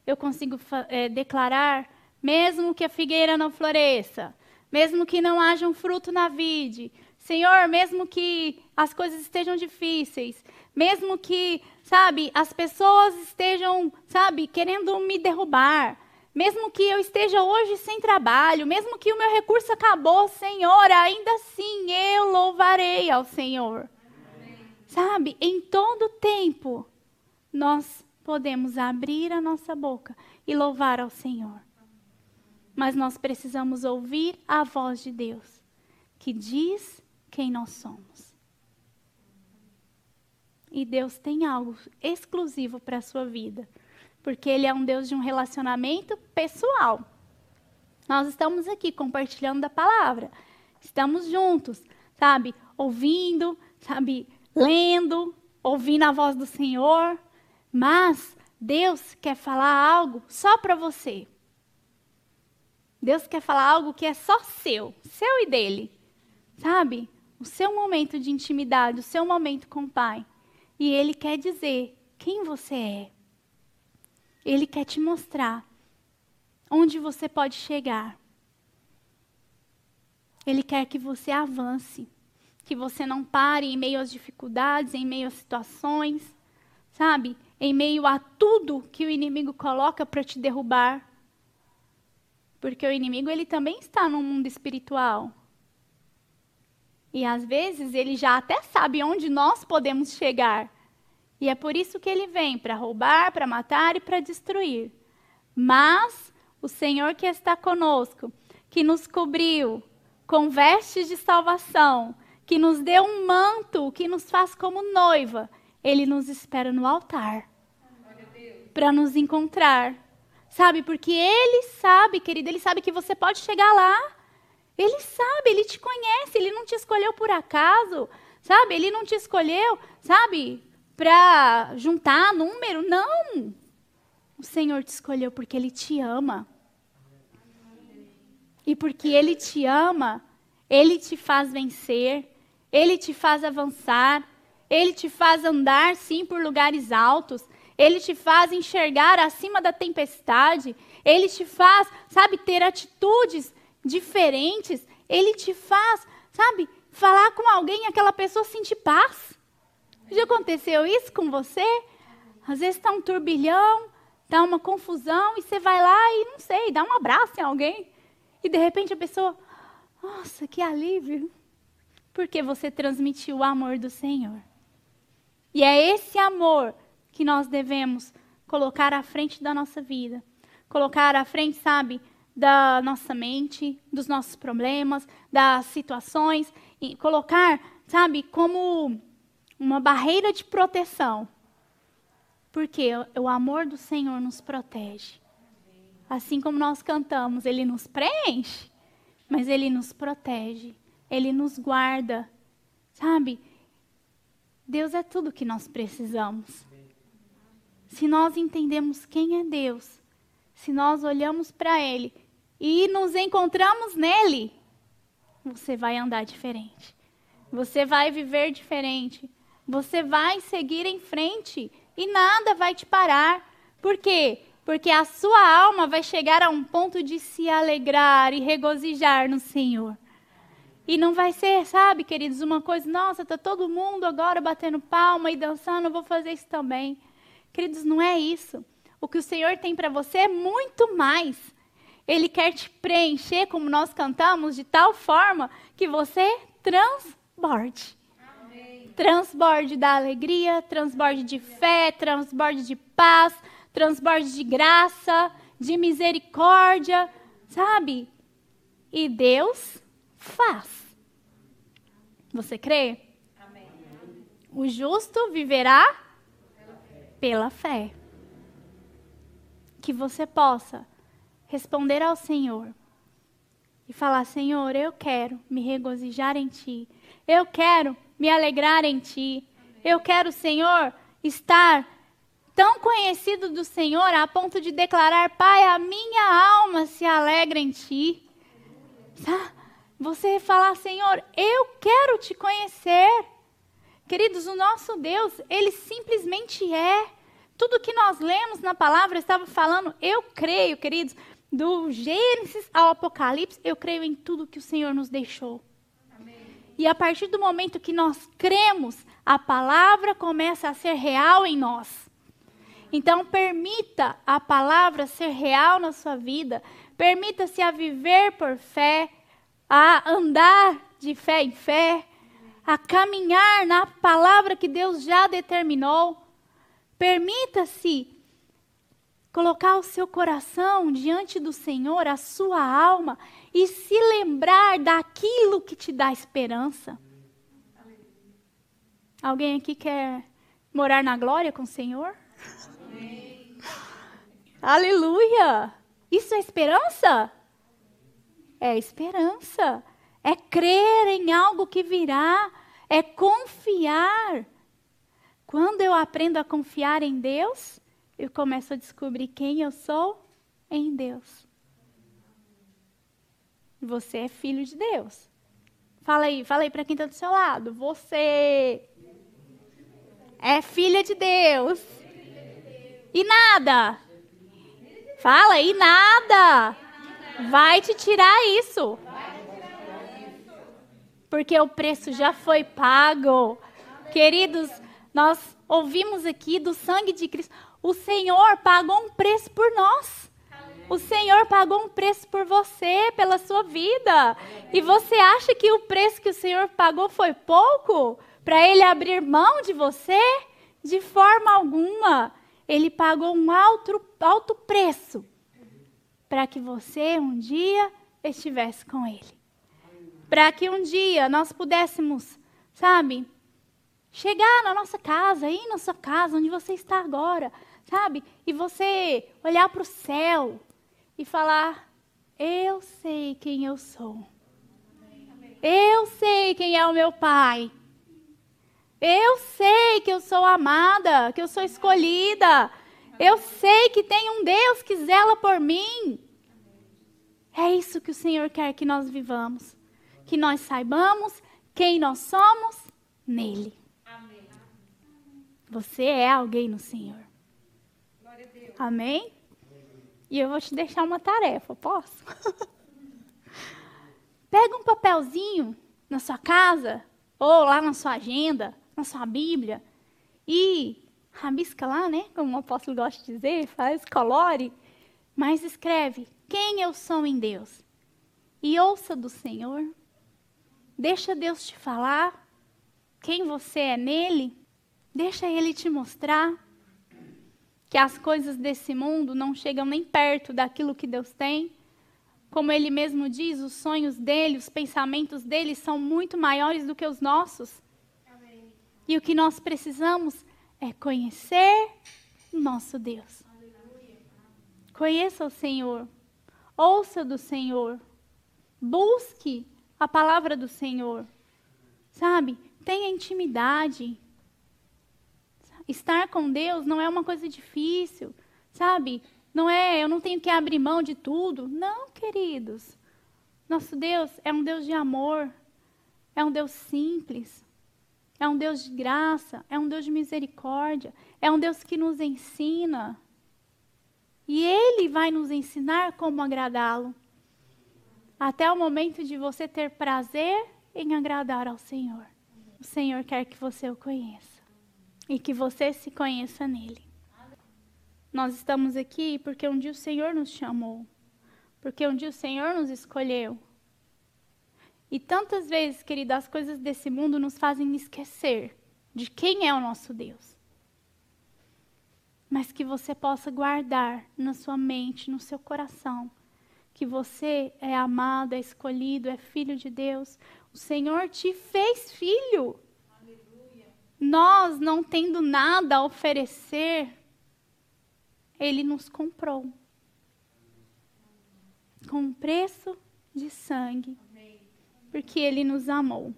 Eu consigo é, declarar, mesmo que a figueira não floresça, mesmo que não haja um fruto na vide, Senhor, mesmo que as coisas estejam difíceis, mesmo que, sabe, as pessoas estejam, sabe, querendo me derrubar, mesmo que eu esteja hoje sem trabalho, mesmo que o meu recurso acabou, Senhor, ainda assim eu louvarei ao Senhor. Sabe, em todo tempo, nós podemos abrir a nossa boca e louvar ao Senhor. Mas nós precisamos ouvir a voz de Deus, que diz quem nós somos. E Deus tem algo exclusivo para a sua vida porque Ele é um Deus de um relacionamento pessoal. Nós estamos aqui compartilhando da palavra, estamos juntos, sabe? Ouvindo, sabe? Lendo, ouvindo a voz do Senhor, mas Deus quer falar algo só para você. Deus quer falar algo que é só seu, seu e dele. Sabe? O seu momento de intimidade, o seu momento com o Pai. E Ele quer dizer quem você é. Ele quer te mostrar onde você pode chegar. Ele quer que você avance, que você não pare em meio às dificuldades, em meio às situações, sabe? Em meio a tudo que o inimigo coloca para te derrubar. Porque o inimigo ele também está no mundo espiritual. E às vezes ele já até sabe onde nós podemos chegar. E é por isso que ele vem para roubar, para matar e para destruir. Mas o Senhor que está conosco, que nos cobriu com vestes de salvação, que nos deu um manto, que nos faz como noiva, ele nos espera no altar para nos encontrar. Sabe? Porque ele sabe, querida, ele sabe que você pode chegar lá. Ele sabe, ele te conhece, ele não te escolheu por acaso, sabe? Ele não te escolheu, sabe? para juntar número. Não! O Senhor te escolheu porque Ele te ama. E porque Ele te ama, Ele te faz vencer, Ele te faz avançar, Ele te faz andar, sim, por lugares altos, Ele te faz enxergar acima da tempestade, Ele te faz, sabe, ter atitudes diferentes, Ele te faz, sabe, falar com alguém e aquela pessoa sentir paz. Já aconteceu isso com você? Às vezes está um turbilhão, está uma confusão, e você vai lá e, não sei, dá um abraço em alguém. E de repente a pessoa, nossa, que alívio. Porque você transmitiu o amor do Senhor. E é esse amor que nós devemos colocar à frente da nossa vida. Colocar à frente, sabe, da nossa mente, dos nossos problemas, das situações. E colocar, sabe, como uma barreira de proteção. Porque o amor do Senhor nos protege. Assim como nós cantamos, ele nos preenche, mas ele nos protege, ele nos guarda. Sabe? Deus é tudo que nós precisamos. Se nós entendemos quem é Deus, se nós olhamos para Ele e nos encontramos nele, você vai andar diferente. Você vai viver diferente. Você vai seguir em frente e nada vai te parar. Por quê? Porque a sua alma vai chegar a um ponto de se alegrar e regozijar no Senhor. E não vai ser, sabe, queridos, uma coisa, nossa, está todo mundo agora batendo palma e dançando, eu vou fazer isso também. Queridos, não é isso. O que o Senhor tem para você é muito mais. Ele quer te preencher, como nós cantamos, de tal forma que você transborde transborde da alegria, transborde de fé, transborde de paz, transborde de graça, de misericórdia, sabe? E Deus faz. Você crê? Amém. O justo viverá pela fé. Que você possa responder ao Senhor e falar: Senhor, eu quero me regozijar em Ti. Eu quero me alegrar em ti. Eu quero, Senhor, estar tão conhecido do Senhor a ponto de declarar: Pai, a minha alma se alegra em ti. Você falar, Senhor, eu quero te conhecer. Queridos, o nosso Deus, ele simplesmente é. Tudo que nós lemos na palavra estava falando, eu creio, queridos, do Gênesis ao Apocalipse, eu creio em tudo que o Senhor nos deixou. Amém. E a partir do momento que nós cremos, a palavra começa a ser real em nós. Então, permita a palavra ser real na sua vida. Permita-se a viver por fé, a andar de fé em fé, a caminhar na palavra que Deus já determinou. Permita-se colocar o seu coração diante do Senhor, a sua alma, e se lembrar daquilo que te dá esperança. Alguém aqui quer morar na glória com o Senhor? Amém. Aleluia! Isso é esperança? É esperança. É crer em algo que virá. É confiar. Quando eu aprendo a confiar em Deus, eu começo a descobrir quem eu sou em Deus. Você é filho de Deus. Fala aí, fala aí para quem está do seu lado. Você é filha de Deus. E nada. Fala, e nada vai te tirar isso. Porque o preço já foi pago. Queridos, nós ouvimos aqui do sangue de Cristo. O Senhor pagou um preço por nós. O Senhor pagou um preço por você, pela sua vida. E você acha que o preço que o Senhor pagou foi pouco? Para Ele abrir mão de você? De forma alguma. Ele pagou um alto, alto preço para que você um dia estivesse com Ele. Para que um dia nós pudéssemos, sabe, chegar na nossa casa, ir na sua casa, onde você está agora, sabe? E você olhar para o céu e falar: Eu sei quem eu sou. Eu sei quem é o meu Pai. Eu sei que eu sou amada, que eu sou escolhida. Eu sei que tem um Deus que zela por mim. É isso que o Senhor quer que nós vivamos. Que nós saibamos quem nós somos nele. Você é alguém no Senhor. Amém? E eu vou te deixar uma tarefa, posso? [laughs] Pega um papelzinho na sua casa, ou lá na sua agenda, na sua Bíblia, e rabisca lá, né? Como o apóstolo gosta de dizer, faz, colore, mas escreve quem eu sou em Deus. E ouça do Senhor. Deixa Deus te falar quem você é nele. Deixa ele te mostrar que as coisas desse mundo não chegam nem perto daquilo que Deus tem. Como ele mesmo diz, os sonhos dele, os pensamentos dele são muito maiores do que os nossos. E o que nós precisamos é conhecer nosso Deus. Conheça o Senhor. Ouça do Senhor. Busque a palavra do Senhor. Sabe? Tenha intimidade. Estar com Deus não é uma coisa difícil. Sabe? Não é, eu não tenho que abrir mão de tudo. Não, queridos. Nosso Deus é um Deus de amor. É um Deus simples. É um Deus de graça, é um Deus de misericórdia, é um Deus que nos ensina. E Ele vai nos ensinar como agradá-lo. Até o momento de você ter prazer em agradar ao Senhor. O Senhor quer que você o conheça e que você se conheça nele. Nós estamos aqui porque um dia o Senhor nos chamou, porque um dia o Senhor nos escolheu, e tantas vezes, querido, as coisas desse mundo nos fazem esquecer de quem é o nosso Deus. Mas que você possa guardar na sua mente, no seu coração, que você é amado, é escolhido, é filho de Deus. O Senhor te fez filho. Aleluia. Nós, não tendo nada a oferecer, Ele nos comprou com um preço de sangue porque Ele nos amou.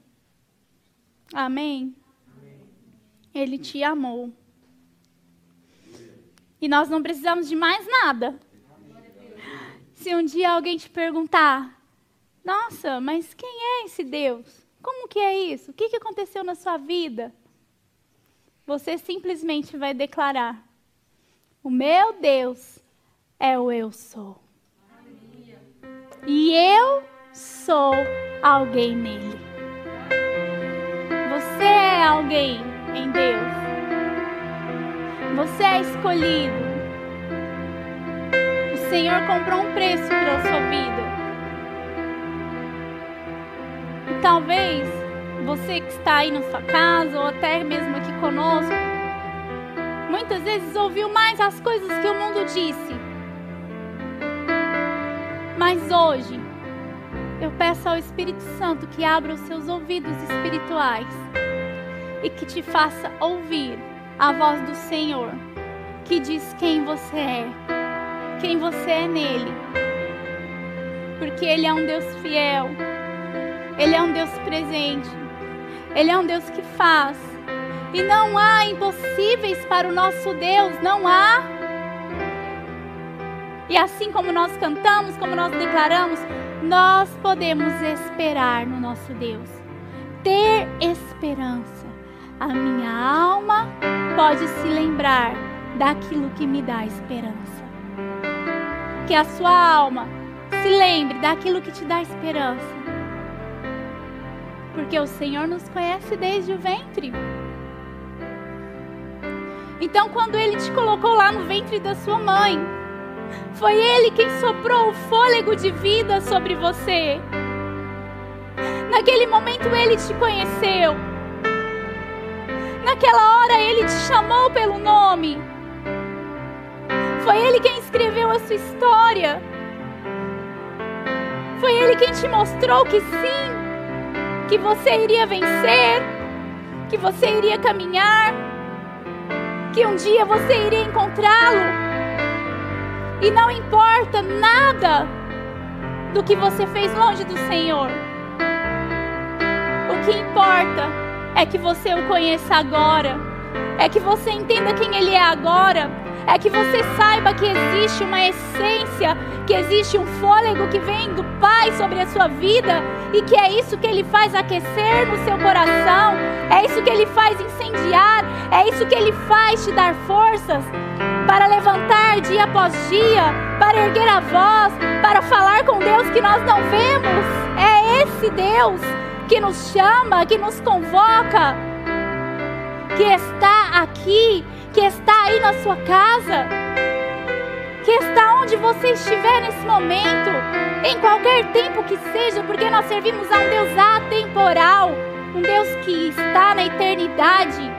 Amém? Ele te amou. E nós não precisamos de mais nada. Se um dia alguém te perguntar, nossa, mas quem é esse Deus? Como que é isso? O que, que aconteceu na sua vida? Você simplesmente vai declarar: O meu Deus é o eu sou. E eu sou alguém nele. Você é alguém em Deus. Você é escolhido. O Senhor comprou um preço pela sua vida. E talvez você que está aí na sua casa ou até mesmo aqui conosco, muitas vezes ouviu mais as coisas que o mundo disse. Mas hoje, eu peço ao Espírito Santo que abra os seus ouvidos espirituais e que te faça ouvir a voz do Senhor, que diz quem você é, quem você é nele. Porque Ele é um Deus fiel, Ele é um Deus presente, Ele é um Deus que faz. E não há impossíveis para o nosso Deus, não há. E assim como nós cantamos, como nós declaramos, nós podemos esperar no nosso Deus. Ter esperança. A minha alma pode se lembrar daquilo que me dá esperança. Que a sua alma se lembre daquilo que te dá esperança. Porque o Senhor nos conhece desde o ventre. Então, quando Ele te colocou lá no ventre da sua mãe, foi Ele quem soprou o fôlego de vida sobre você. Naquele momento Ele te conheceu. Naquela hora Ele te chamou pelo nome. Foi Ele quem escreveu a sua história. Foi Ele quem te mostrou que sim, que você iria vencer, que você iria caminhar, que um dia você iria encontrá-lo. E não importa nada do que você fez longe do Senhor. O que importa é que você o conheça agora. É que você entenda quem Ele é agora. É que você saiba que existe uma essência, que existe um fôlego que vem do Pai sobre a sua vida e que é isso que Ele faz aquecer no seu coração, é isso que Ele faz incendiar, é isso que Ele faz te dar forças para levantar dia após dia, para erguer a voz, para falar com Deus que nós não vemos. É esse Deus que nos chama, que nos convoca, que está aqui, que está aí na sua casa, que está onde você estiver nesse momento, em qualquer tempo que seja, porque nós servimos a um Deus atemporal, um Deus que está na eternidade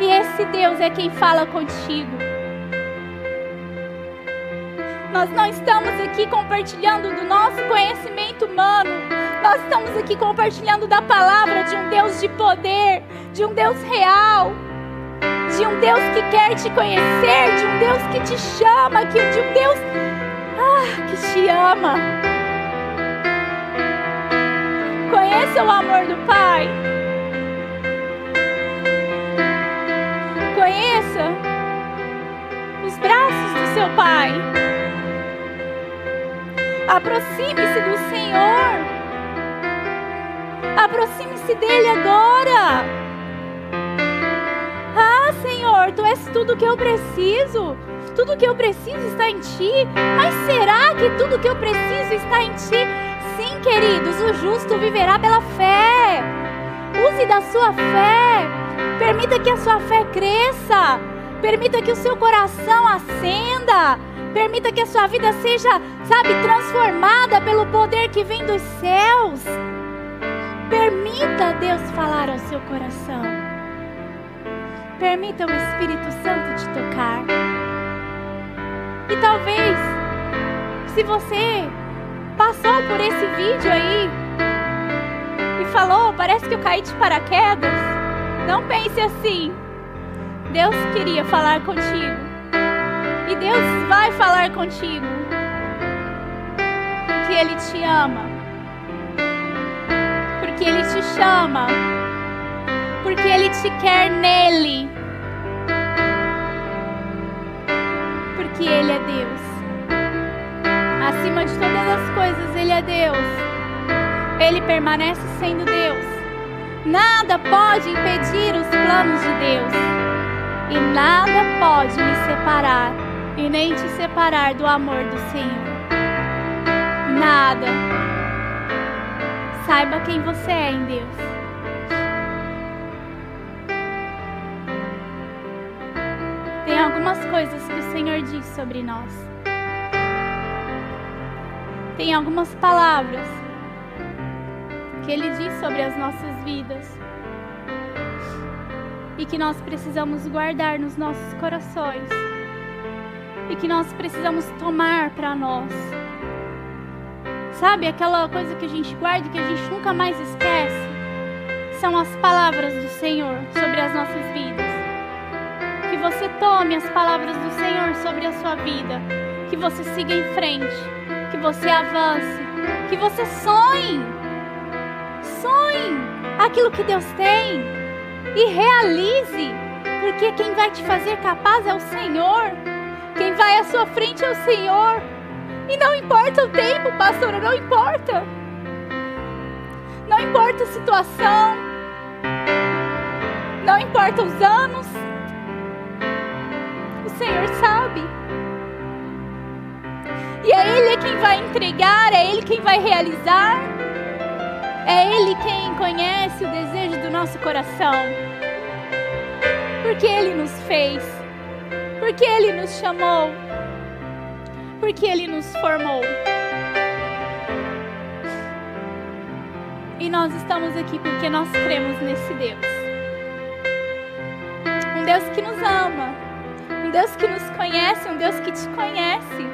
e esse Deus é quem fala contigo. Nós não estamos aqui compartilhando do nosso conhecimento humano. Nós estamos aqui compartilhando da palavra de um Deus de poder, de um Deus real, de um Deus que quer te conhecer, de um Deus que te chama, de um Deus ah, que te ama. Conheça o amor do Pai. Conheça os braços do seu Pai. Aproxime-se do Senhor. Aproxime-se dele agora. Ah, Senhor, tu és tudo que eu preciso. Tudo que eu preciso está em ti. Mas será que tudo que eu preciso está em ti? Sim, queridos, o justo viverá pela fé. Use da sua fé. Permita que a sua fé cresça. Permita que o seu coração acenda. Permita que a sua vida seja, sabe, transformada pelo poder que vem dos céus. Permita Deus falar ao seu coração. Permita o Espírito Santo te tocar. E talvez, se você passou por esse vídeo aí e falou, parece que eu caí de paraquedas. Não pense assim. Deus queria falar contigo. E Deus vai falar contigo. Porque Ele te ama. Porque Ele te chama. Porque Ele te quer nele. Porque Ele é Deus. Acima de todas as coisas, Ele é Deus. Ele permanece sendo Deus. Nada pode impedir os planos de Deus. E nada pode me separar e nem te separar do amor do Senhor. Nada. Saiba quem você é em Deus. Tem algumas coisas que o Senhor diz sobre nós. Tem algumas palavras que Ele diz sobre as nossas vidas e que nós precisamos guardar nos nossos corações e que nós precisamos tomar para nós. Sabe aquela coisa que a gente guarda que a gente nunca mais esquece? São as palavras do Senhor sobre as nossas vidas. Que você tome as palavras do Senhor sobre a sua vida. Que você siga em frente. Que você avance. Que você sonhe. Sonhe aquilo que Deus tem. E realize. Porque quem vai te fazer capaz é o Senhor. Quem vai à sua frente é o Senhor. E não importa o tempo, pastora, não importa. Não importa a situação. Não importa os anos. O Senhor sabe. E é Ele quem vai entregar, é Ele quem vai realizar. É Ele quem conhece o desejo do nosso coração. Porque Ele nos fez. Porque Ele nos chamou porque Ele nos formou. E nós estamos aqui porque nós cremos nesse Deus. Um Deus que nos ama, um Deus que nos conhece, um Deus que te conhece.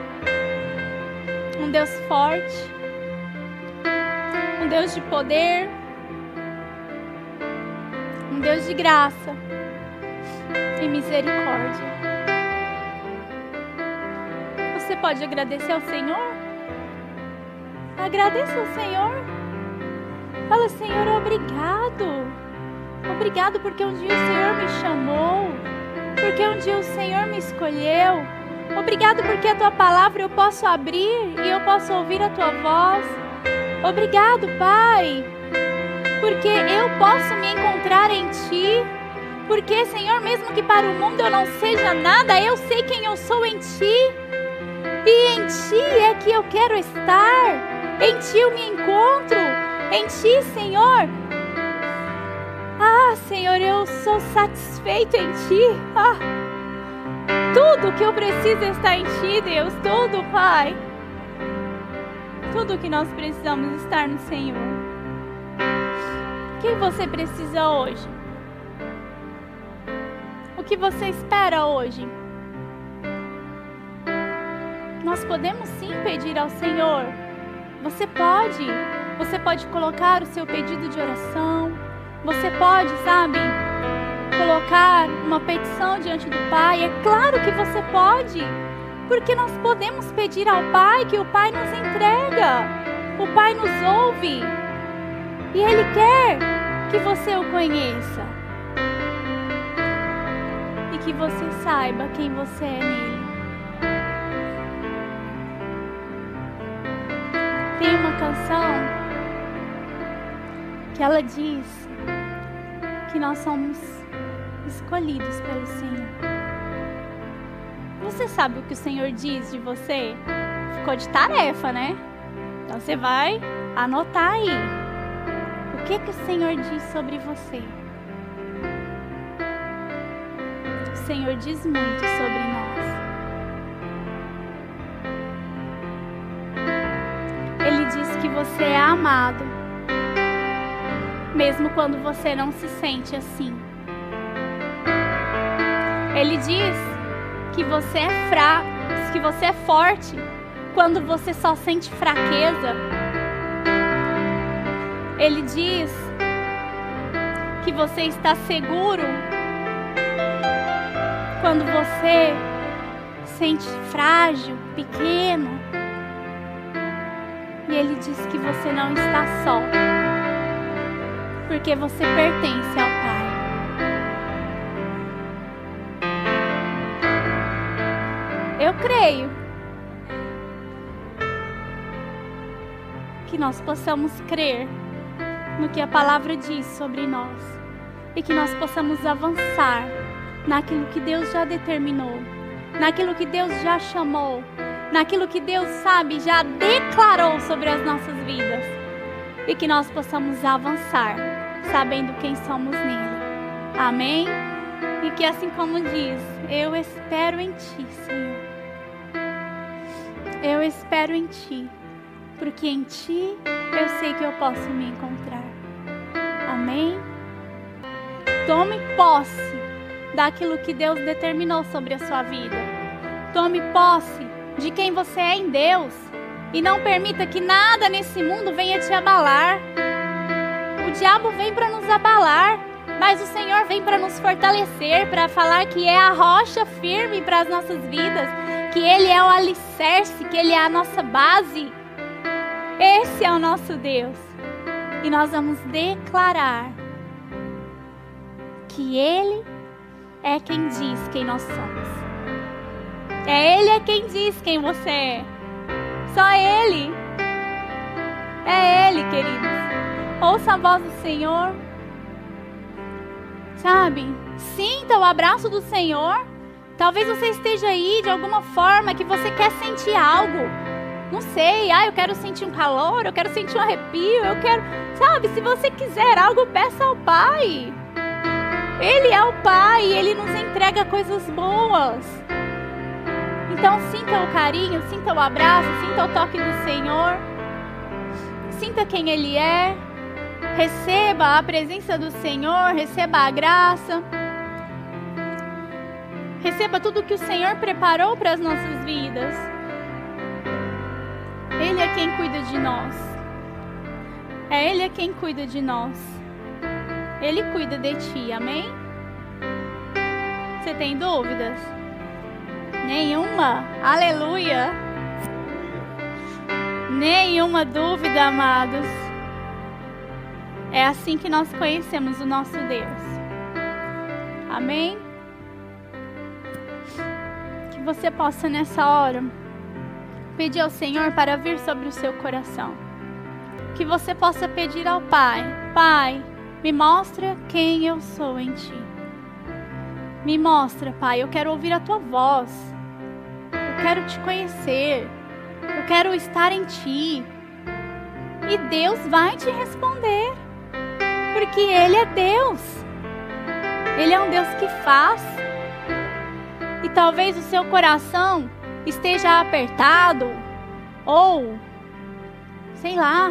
Um Deus forte, um Deus de poder, um Deus de graça e misericórdia você pode agradecer ao Senhor? Agradeça ao Senhor. Fala, Senhor, obrigado. Obrigado porque um dia o Senhor me chamou. Porque um dia o Senhor me escolheu. Obrigado porque a tua palavra eu posso abrir e eu posso ouvir a tua voz. Obrigado, Pai, porque eu posso me encontrar em ti. Porque, Senhor, mesmo que para o mundo eu não seja nada, eu sei quem eu sou em ti. E em ti é que eu quero estar. Em ti eu me encontro. Em ti, Senhor. Ah, Senhor, eu sou satisfeito em ti. Ah, tudo que eu preciso está em ti, Deus. Tudo, Pai. Tudo que nós precisamos estar no Senhor. Quem você precisa hoje? O que você espera hoje? nós podemos sim pedir ao Senhor. Você pode, você pode colocar o seu pedido de oração. Você pode, sabe, colocar uma petição diante do Pai. É claro que você pode, porque nós podemos pedir ao Pai que o Pai nos entrega. O Pai nos ouve e Ele quer que você o conheça e que você saiba quem você é nele. tem uma canção que ela diz que nós somos escolhidos pelo Senhor. Você sabe o que o Senhor diz de você? Ficou de tarefa, né? Então você vai anotar aí. O que que o Senhor diz sobre você? O Senhor diz muito sobre nós. que você é amado, mesmo quando você não se sente assim. Ele diz que você é fraco, que você é forte quando você só sente fraqueza. Ele diz que você está seguro quando você sente frágil, pequeno. E Ele diz que você não está só. porque você pertence ao creio que nós possamos crer no que a palavra diz sobre nós e que nós possamos avançar naquilo que Deus já determinou, naquilo que Deus já chamou, naquilo que Deus sabe, já declarou sobre as nossas vidas e que nós possamos avançar sabendo quem somos nele. Amém? E que assim como diz, eu espero em ti, Senhor. Eu espero em ti, porque em ti eu sei que eu posso me encontrar. Amém? Tome posse daquilo que Deus determinou sobre a sua vida. Tome posse de quem você é em Deus e não permita que nada nesse mundo venha te abalar. O diabo vem para nos abalar, mas o Senhor vem para nos fortalecer, para falar que é a rocha firme para as nossas vidas, que Ele é o alicerce, que Ele é a nossa base. Esse é o nosso Deus. E nós vamos declarar que Ele é quem diz quem nós somos. É Ele é quem diz quem você é. Só Ele. É Ele, queridos. Ouça a voz do Senhor. Sabe? Sinta o abraço do Senhor. Talvez você esteja aí de alguma forma que você quer sentir algo. Não sei, ah, eu quero sentir um calor, eu quero sentir um arrepio, eu quero. Sabe, se você quiser algo, peça ao Pai. Ele é o Pai, ele nos entrega coisas boas. Então sinta o carinho, sinta o abraço, sinta o toque do Senhor. Sinta quem Ele é. Receba a presença do Senhor, receba a graça. Receba tudo que o Senhor preparou para as nossas vidas. Ele é quem cuida de nós. É Ele é quem cuida de nós. Ele cuida de ti, amém? Você tem dúvidas? Nenhuma. Aleluia. Nenhuma dúvida, amados. É assim que nós conhecemos o nosso Deus. Amém? Você possa nessa hora pedir ao Senhor para vir sobre o seu coração. Que você possa pedir ao Pai: Pai, me mostra quem eu sou em Ti. Me mostra, Pai, eu quero ouvir a Tua voz quero te conhecer, eu quero estar em ti. E Deus vai te responder, porque Ele é Deus, Ele é um Deus que faz. E talvez o seu coração esteja apertado, ou, sei lá,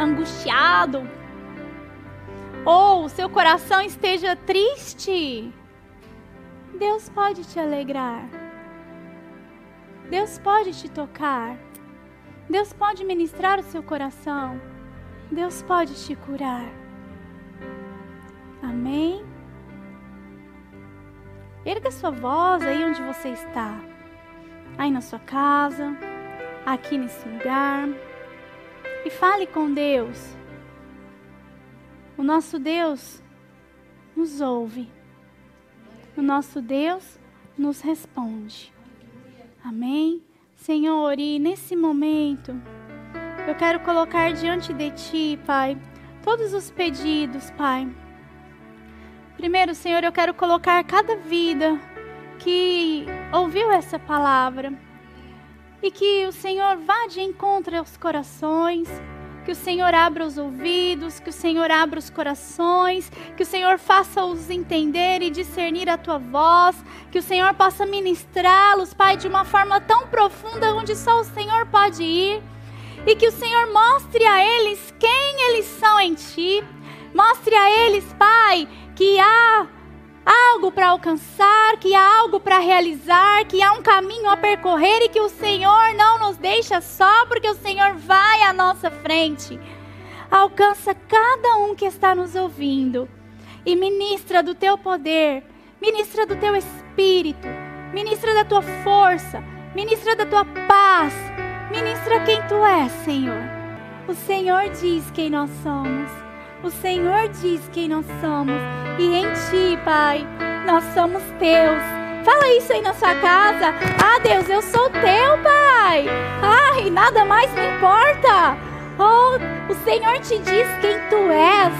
angustiado, ou o seu coração esteja triste. Deus pode te alegrar. Deus pode te tocar. Deus pode ministrar o seu coração. Deus pode te curar. Amém? Erga sua voz aí onde você está. Aí na sua casa, aqui nesse lugar. E fale com Deus. O nosso Deus nos ouve. O nosso Deus nos responde. Amém? Senhor, e nesse momento, eu quero colocar diante de Ti, Pai, todos os pedidos, Pai. Primeiro, Senhor, eu quero colocar cada vida que ouviu essa palavra e que o Senhor vá de encontro aos corações que o Senhor abra os ouvidos, que o Senhor abra os corações, que o Senhor faça-os entender e discernir a tua voz, que o Senhor possa ministrá-los, Pai, de uma forma tão profunda onde só o Senhor pode ir, e que o Senhor mostre a eles quem eles são em ti. Mostre a eles, Pai, que há algo para alcançar, que há algo para realizar, que há um caminho a percorrer e que o Senhor não nos deixa só, porque o Senhor vai à nossa frente. Alcança cada um que está nos ouvindo e ministra do teu poder, ministra do teu espírito, ministra da tua força, ministra da tua paz, ministra quem tu és, Senhor. O Senhor diz quem nós somos. O Senhor diz quem nós somos. E em Ti, Pai, nós somos Teus. Fala isso aí na sua casa. Ah, Deus, eu sou Teu, Pai. Ai, nada mais me importa. Oh, o Senhor te diz quem Tu és.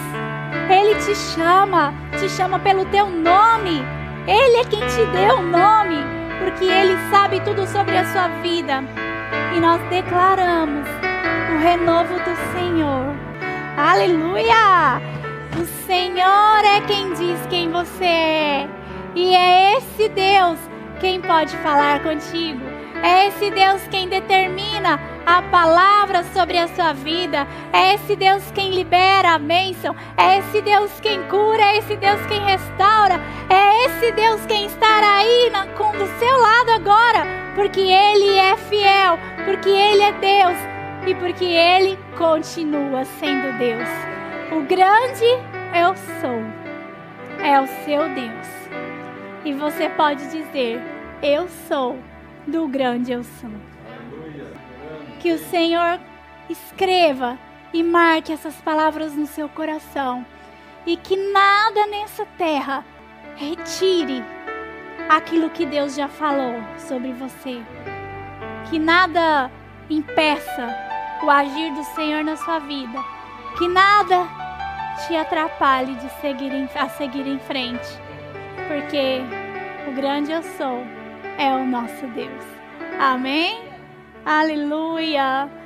Ele te chama, te chama pelo Teu nome. Ele é quem te deu o nome, porque Ele sabe tudo sobre a sua vida. E nós declaramos o renovo do Senhor. Aleluia! O Senhor é quem diz quem você é. E é esse Deus quem pode falar contigo. É esse Deus quem determina a palavra sobre a sua vida. É esse Deus quem libera a bênção. É esse Deus quem cura. É esse Deus quem restaura. É esse Deus quem está aí com, do seu lado agora. Porque Ele é fiel. Porque Ele é Deus. E porque Ele continua sendo Deus. O grande eu sou. É o seu Deus. E você pode dizer: Eu sou do grande eu sou. Que o Senhor escreva e marque essas palavras no seu coração. E que nada nessa terra retire aquilo que Deus já falou sobre você. Que nada impeça o agir do Senhor na sua vida. Que nada te atrapalhe de seguir em, a seguir em frente. Porque o grande eu sou é o nosso Deus. Amém? Aleluia!